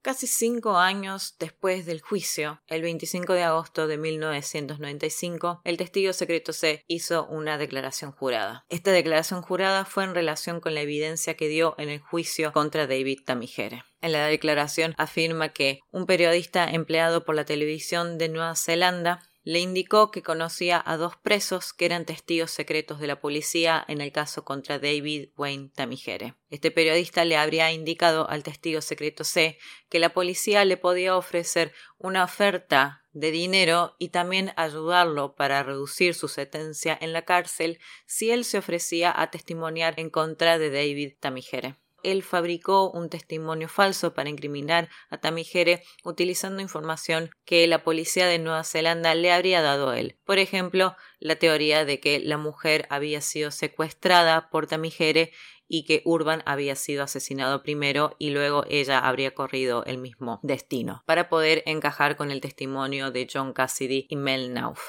Casi cinco años después del juicio, el 25 de agosto de 1995, el testigo secreto C hizo una declaración jurada. Esta declaración jurada fue en relación con la evidencia que dio en el juicio contra David Tamigere. En la declaración afirma que un periodista empleado por la televisión de Nueva Zelanda le indicó que conocía a dos presos que eran testigos secretos de la policía en el caso contra David Wayne Tamigere. Este periodista le habría indicado al testigo secreto C que la policía le podía ofrecer una oferta de dinero y también ayudarlo para reducir su sentencia en la cárcel si él se ofrecía a testimoniar en contra de David Tamigere él fabricó un testimonio falso para incriminar a Tamigere utilizando información que la policía de Nueva Zelanda le habría dado a él. Por ejemplo, la teoría de que la mujer había sido secuestrada por Tamigere y que Urban había sido asesinado primero y luego ella habría corrido el mismo destino, para poder encajar con el testimonio de John Cassidy y Mel Nauf.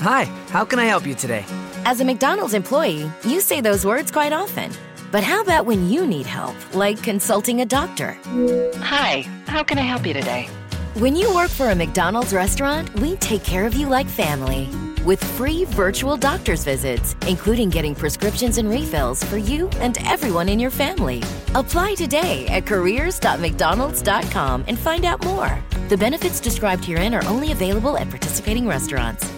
Hi, how can I help you today? As a McDonald's employee, you say those words quite often. But how about when you need help, like consulting a doctor? Hi, how can I help you today? When you work for a McDonald's restaurant, we take care of you like family. With free virtual doctor's visits, including getting prescriptions and refills for you and everyone in your family. Apply today at careers.mcdonalds.com and find out more. The benefits described herein are only available at participating restaurants.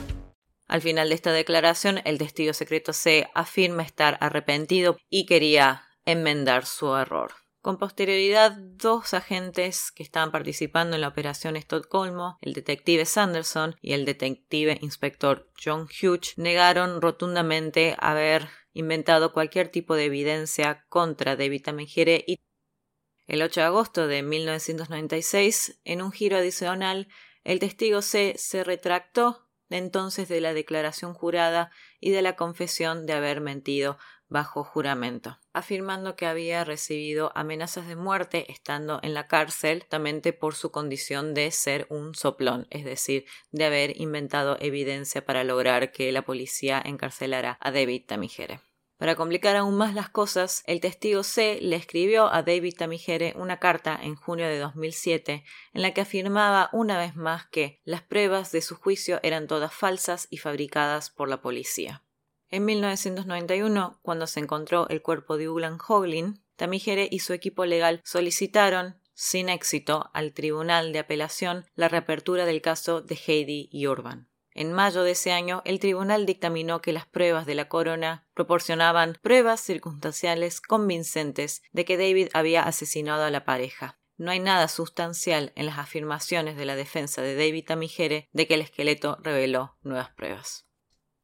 Al final de esta declaración, el testigo secreto C afirma estar arrepentido y quería enmendar su error. Con posterioridad, dos agentes que estaban participando en la operación Estocolmo, el detective Sanderson y el detective inspector John Hughes, negaron rotundamente haber inventado cualquier tipo de evidencia contra David Tamengire y el 8 de agosto de 1996, en un giro adicional, el testigo C se retractó entonces de la declaración jurada y de la confesión de haber mentido bajo juramento, afirmando que había recibido amenazas de muerte estando en la cárcel, justamente por su condición de ser un soplón, es decir, de haber inventado evidencia para lograr que la policía encarcelara a David Tamigere. Para complicar aún más las cosas, el testigo C le escribió a David Tamigere una carta en junio de 2007 en la que afirmaba una vez más que las pruebas de su juicio eran todas falsas y fabricadas por la policía. En 1991, cuando se encontró el cuerpo de Ulan Hoglin, Tamigere y su equipo legal solicitaron, sin éxito, al Tribunal de Apelación la reapertura del caso de Heidi y Urban. En mayo de ese año, el tribunal dictaminó que las pruebas de la corona proporcionaban pruebas circunstanciales convincentes de que David había asesinado a la pareja. No hay nada sustancial en las afirmaciones de la defensa de David Tamigere de que el esqueleto reveló nuevas pruebas.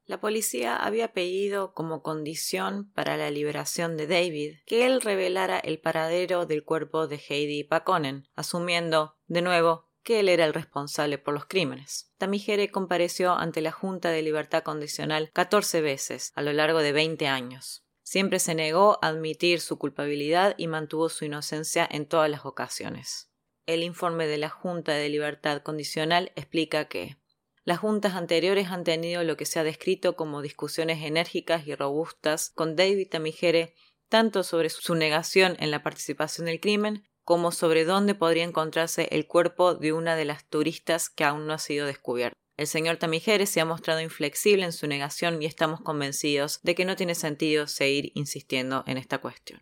La policía había pedido como condición para la liberación de David que él revelara el paradero del cuerpo de Heidi Paconen, asumiendo, de nuevo, que él era el responsable por los crímenes. Tamigere compareció ante la Junta de Libertad Condicional 14 veces a lo largo de 20 años. Siempre se negó a admitir su culpabilidad y mantuvo su inocencia en todas las ocasiones. El informe de la Junta de Libertad Condicional explica que las juntas anteriores han tenido lo que se ha descrito como discusiones enérgicas y robustas con David Tamigere tanto sobre su negación en la participación del crimen como sobre dónde podría encontrarse el cuerpo de una de las turistas que aún no ha sido descubierta. El señor Tamigere se ha mostrado inflexible en su negación y estamos convencidos de que no tiene sentido seguir insistiendo en esta cuestión.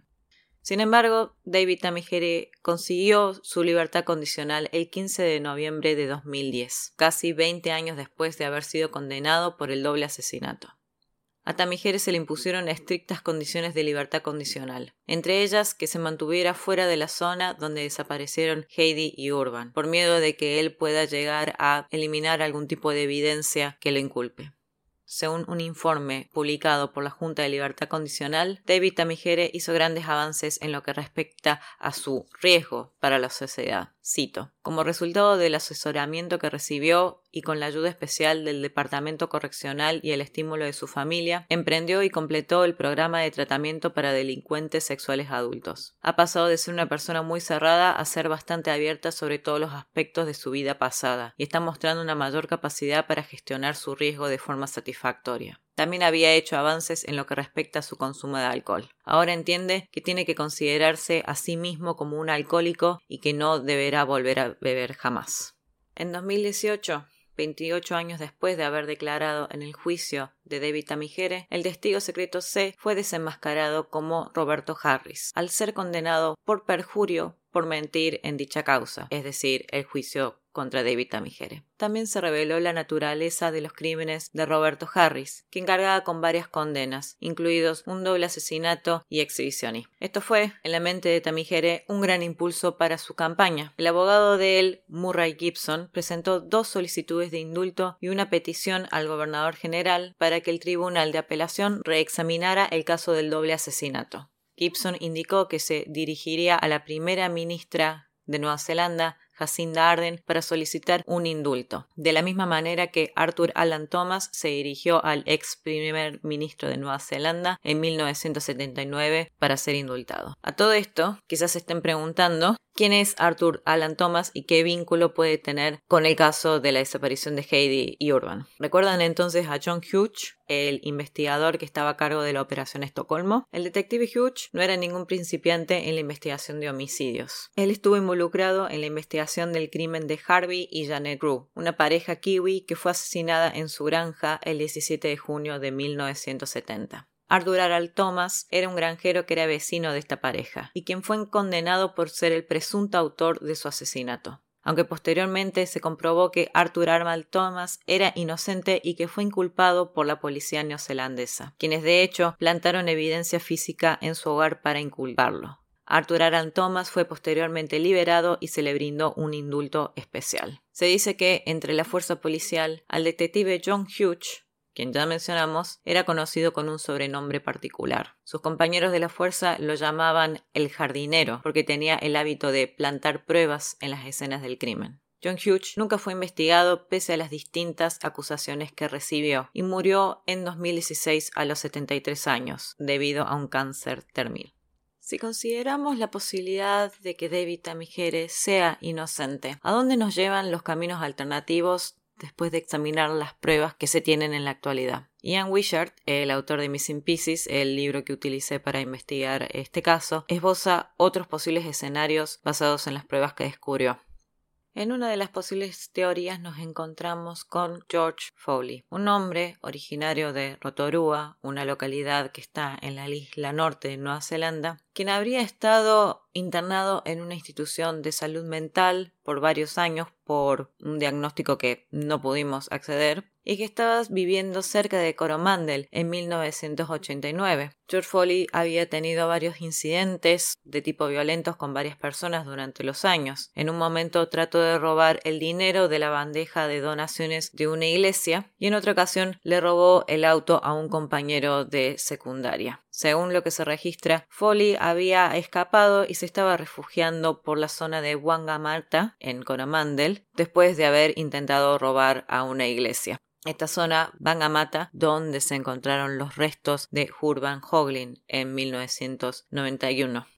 Sin embargo, David Tamigere consiguió su libertad condicional el 15 de noviembre de 2010, casi 20 años después de haber sido condenado por el doble asesinato. A Tamigere se le impusieron estrictas condiciones de libertad condicional, entre ellas que se mantuviera fuera de la zona donde desaparecieron Heidi y Urban, por miedo de que él pueda llegar a eliminar algún tipo de evidencia que lo inculpe. Según un informe publicado por la Junta de Libertad Condicional, David Tamigere hizo grandes avances en lo que respecta a su riesgo para la sociedad. Cito. Como resultado del asesoramiento que recibió y con la ayuda especial del Departamento Correccional y el estímulo de su familia, emprendió y completó el programa de tratamiento para delincuentes sexuales adultos. Ha pasado de ser una persona muy cerrada a ser bastante abierta sobre todos los aspectos de su vida pasada y está mostrando una mayor capacidad para gestionar su riesgo de forma satisfactoria. También había hecho avances en lo que respecta a su consumo de alcohol. Ahora entiende que tiene que considerarse a sí mismo como un alcohólico y que no deberá volver a beber jamás. En 2018, 28 años después de haber declarado en el juicio de David Tamigere, el testigo secreto C fue desenmascarado como Roberto Harris, al ser condenado por perjurio por mentir en dicha causa, es decir, el juicio contra David Tamigere. También se reveló la naturaleza de los crímenes de Roberto Harris, quien cargaba con varias condenas, incluidos un doble asesinato y exhibicionismo. Esto fue, en la mente de Tamigere, un gran impulso para su campaña. El abogado de él, Murray Gibson, presentó dos solicitudes de indulto y una petición al gobernador general para que el Tribunal de Apelación reexaminara el caso del doble asesinato. Gibson indicó que se dirigiría a la primera ministra de Nueva Zelanda, Jacinda Arden para solicitar un indulto, de la misma manera que Arthur Alan Thomas se dirigió al ex primer ministro de Nueva Zelanda en 1979 para ser indultado. A todo esto, quizás se estén preguntando quién es Arthur Alan Thomas y qué vínculo puede tener con el caso de la desaparición de Heidi y Urban. ¿Recuerdan entonces a John Hughes, el investigador que estaba a cargo de la operación Estocolmo? El detective Hughes no era ningún principiante en la investigación de homicidios. Él estuvo involucrado en la investigación del crimen de Harvey y Janet Rue, una pareja kiwi que fue asesinada en su granja el 17 de junio de 1970. Arthur Aral Thomas era un granjero que era vecino de esta pareja y quien fue condenado por ser el presunto autor de su asesinato aunque posteriormente se comprobó que Arthur Armal Thomas era inocente y que fue inculpado por la policía neozelandesa, quienes de hecho plantaron evidencia física en su hogar para inculparlo. Arthur Aran Thomas fue posteriormente liberado y se le brindó un indulto especial. Se dice que entre la fuerza policial al detective John Hughes quien ya mencionamos, era conocido con un sobrenombre particular. Sus compañeros de la fuerza lo llamaban el jardinero, porque tenía el hábito de plantar pruebas en las escenas del crimen. John Hughes nunca fue investigado pese a las distintas acusaciones que recibió y murió en 2016 a los 73 años debido a un cáncer terminal. Si consideramos la posibilidad de que David Tamigere sea inocente, ¿a dónde nos llevan los caminos alternativos después de examinar las pruebas que se tienen en la actualidad. Ian Wishart, el autor de Missing Pieces, el libro que utilicé para investigar este caso, esboza otros posibles escenarios basados en las pruebas que descubrió. En una de las posibles teorías nos encontramos con George Foley, un hombre originario de Rotorua, una localidad que está en la isla norte de Nueva Zelanda, quien habría estado internado en una institución de salud mental por varios años por un diagnóstico que no pudimos acceder y que estaba viviendo cerca de Coromandel en 1989. George Foley había tenido varios incidentes de tipo violentos con varias personas durante los años. En un momento trató de robar el dinero de la bandeja de donaciones de una iglesia y en otra ocasión le robó el auto a un compañero de secundaria. Según lo que se registra, Foley había escapado y se estaba refugiando por la zona de Wangamata, en Coromandel, después de haber intentado robar a una iglesia. Esta zona, Wangamata, donde se encontraron los restos de Urban Hoglin en 1991.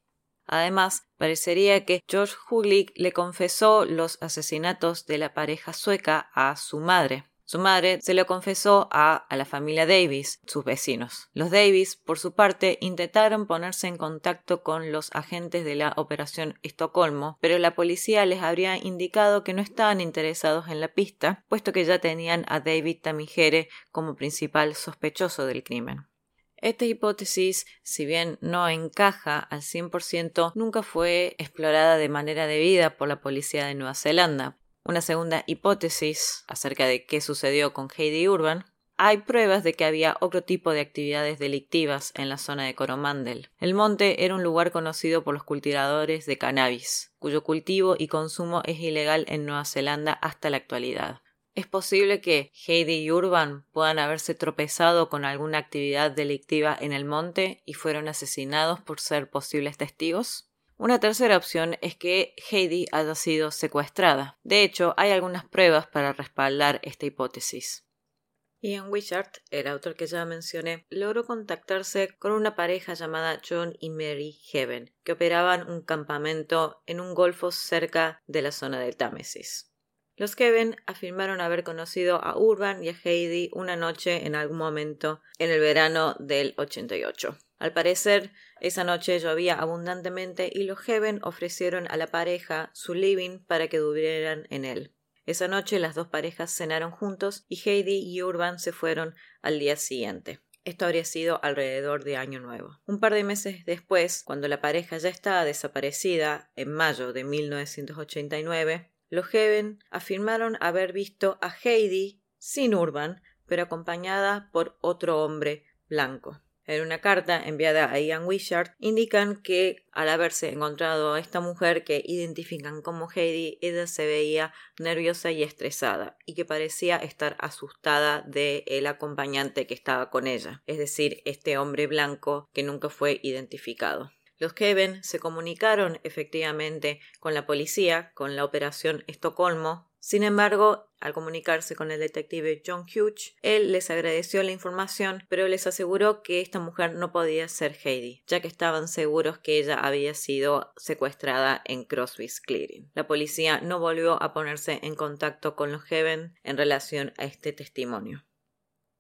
Además, parecería que George Huglich le confesó los asesinatos de la pareja sueca a su madre. Su madre se lo confesó a, la familia Davis, sus vecinos. Los Davis, por su parte, intentaron ponerse en contacto con los agentes de la Operación Estocolmo, pero la policía les habría indicado que no estaban interesados en la pista, puesto que ya tenían a David Tamigere como principal sospechoso del crimen. Esta hipótesis, si bien no encaja al 100%, nunca fue explorada de manera debida por la policía de Nueva Zelanda. Una segunda hipótesis acerca de qué sucedió con Heidi Urban hay pruebas de que había otro tipo de actividades delictivas en la zona de Coromandel. El monte era un lugar conocido por los cultivadores de cannabis, cuyo cultivo y consumo es ilegal en Nueva Zelanda hasta la actualidad. Es posible que Heidi y Urban puedan haberse tropezado con alguna actividad delictiva en el monte y fueron asesinados por ser posibles testigos. Una tercera opción es que Heidi haya sido secuestrada. De hecho, hay algunas pruebas para respaldar esta hipótesis. Ian Wishart, el autor que ya mencioné, logró contactarse con una pareja llamada John y Mary Heaven, que operaban un campamento en un golfo cerca de la zona del Támesis. Los Heaven afirmaron haber conocido a Urban y a Heidi una noche en algún momento en el verano del 88. Al parecer, esa noche llovía abundantemente y los Heaven ofrecieron a la pareja su living para que durmieran en él. Esa noche las dos parejas cenaron juntos y Heidi y Urban se fueron al día siguiente. Esto habría sido alrededor de Año Nuevo. Un par de meses después, cuando la pareja ya estaba desaparecida, en mayo de 1989, Los Heaven afirmaron haber visto a Heidi sin Urban, pero acompañada por otro hombre blanco. En una carta enviada a Ian Wishart, indican que al haberse encontrado a esta mujer que identifican como Heidi, ella se veía nerviosa y estresada y que parecía estar asustada de el acompañante que estaba con ella, es decir, este hombre blanco que nunca fue identificado. Los Kevin se comunicaron efectivamente con la policía, con la operación Estocolmo, sin embargo, al comunicarse con el detective John Hughes, él les agradeció la información, pero les aseguró que esta mujer no podía ser Heidi, ya que estaban seguros que ella había sido secuestrada en Crosby's Clearing. La policía no volvió a ponerse en contacto con los Heaven en relación a este testimonio.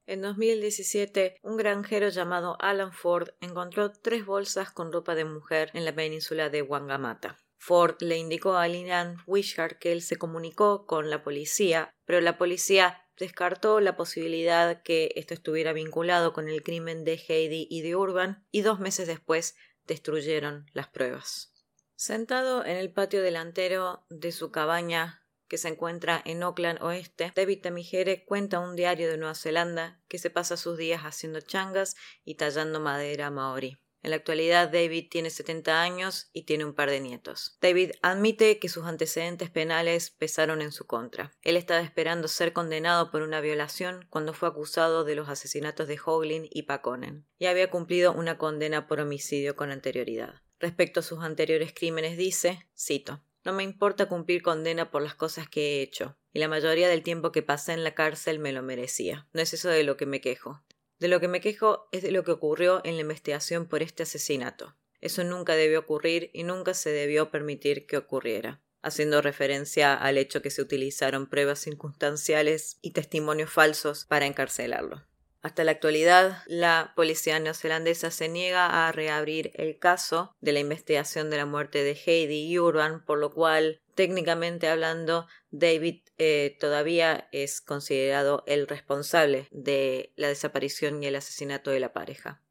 En 2017, un granjero llamado Alan Ford encontró tres bolsas con ropa de mujer en la península de Wangamata. Ford le indicó a Linan Wishart que él se comunicó con la policía, pero la policía descartó la posibilidad que esto estuviera vinculado con el crimen de Heidi y de Urban y dos meses después destruyeron las pruebas. Sentado en el patio delantero de su cabaña que se encuentra en Auckland Oeste, David Tamigere cuenta un diario de Nueva Zelanda que se pasa sus días haciendo changas y tallando madera maori. En la actualidad, David tiene 70 años y tiene un par de nietos. David admite que sus antecedentes penales pesaron en su contra. Él estaba esperando ser condenado por una violación cuando fue acusado de los asesinatos de Hoglin y Paconen, y había cumplido una condena por homicidio con anterioridad. Respecto a sus anteriores crímenes dice, cito, no me importa cumplir condena por las cosas que he hecho, y la mayoría del tiempo que pasé en la cárcel me lo merecía. No es eso de lo que me quejo. De lo que me quejo es de lo que ocurrió en la investigación por este asesinato. Eso nunca debió ocurrir y nunca se debió permitir que ocurriera, haciendo referencia al hecho que se utilizaron pruebas circunstanciales y testimonios falsos para encarcelarlo. Hasta la actualidad, la policía neozelandesa se niega a reabrir el caso de la investigación de la muerte de Heidi y Urban, por lo cual, técnicamente hablando, David eh, todavía es considerado el responsable de la desaparición y el asesinato de la pareja.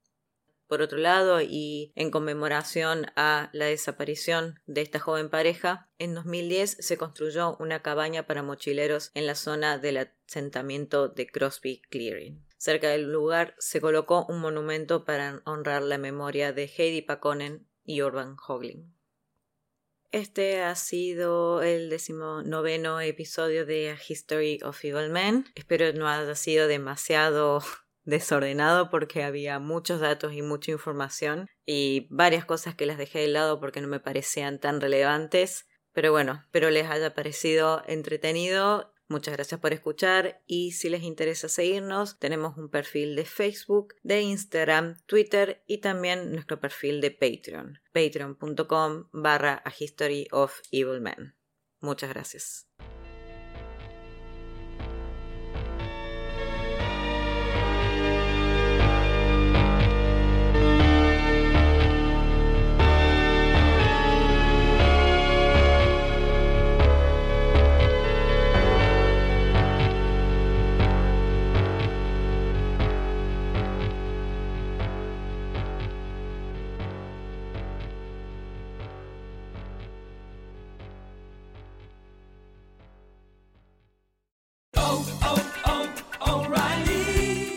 Por otro lado, y en conmemoración a la desaparición de esta joven pareja, en 2010 se construyó una cabaña para mochileros en la zona del asentamiento de Crosby Clearing. Cerca del lugar se colocó un monumento para honrar la memoria de Heidi Pakonen y Urban Hoglin. Este ha sido el decimonoveno episodio de History of Evil Men. Espero no haya sido demasiado (laughs) desordenado porque había muchos datos y mucha información y varias cosas que las dejé de lado porque no me parecían tan relevantes. Pero bueno, espero les haya parecido entretenido Muchas gracias por escuchar y si les interesa seguirnos, tenemos un perfil de Facebook, de Instagram, Twitter y también nuestro perfil de Patreon, patreon.com barra a. Muchas gracias.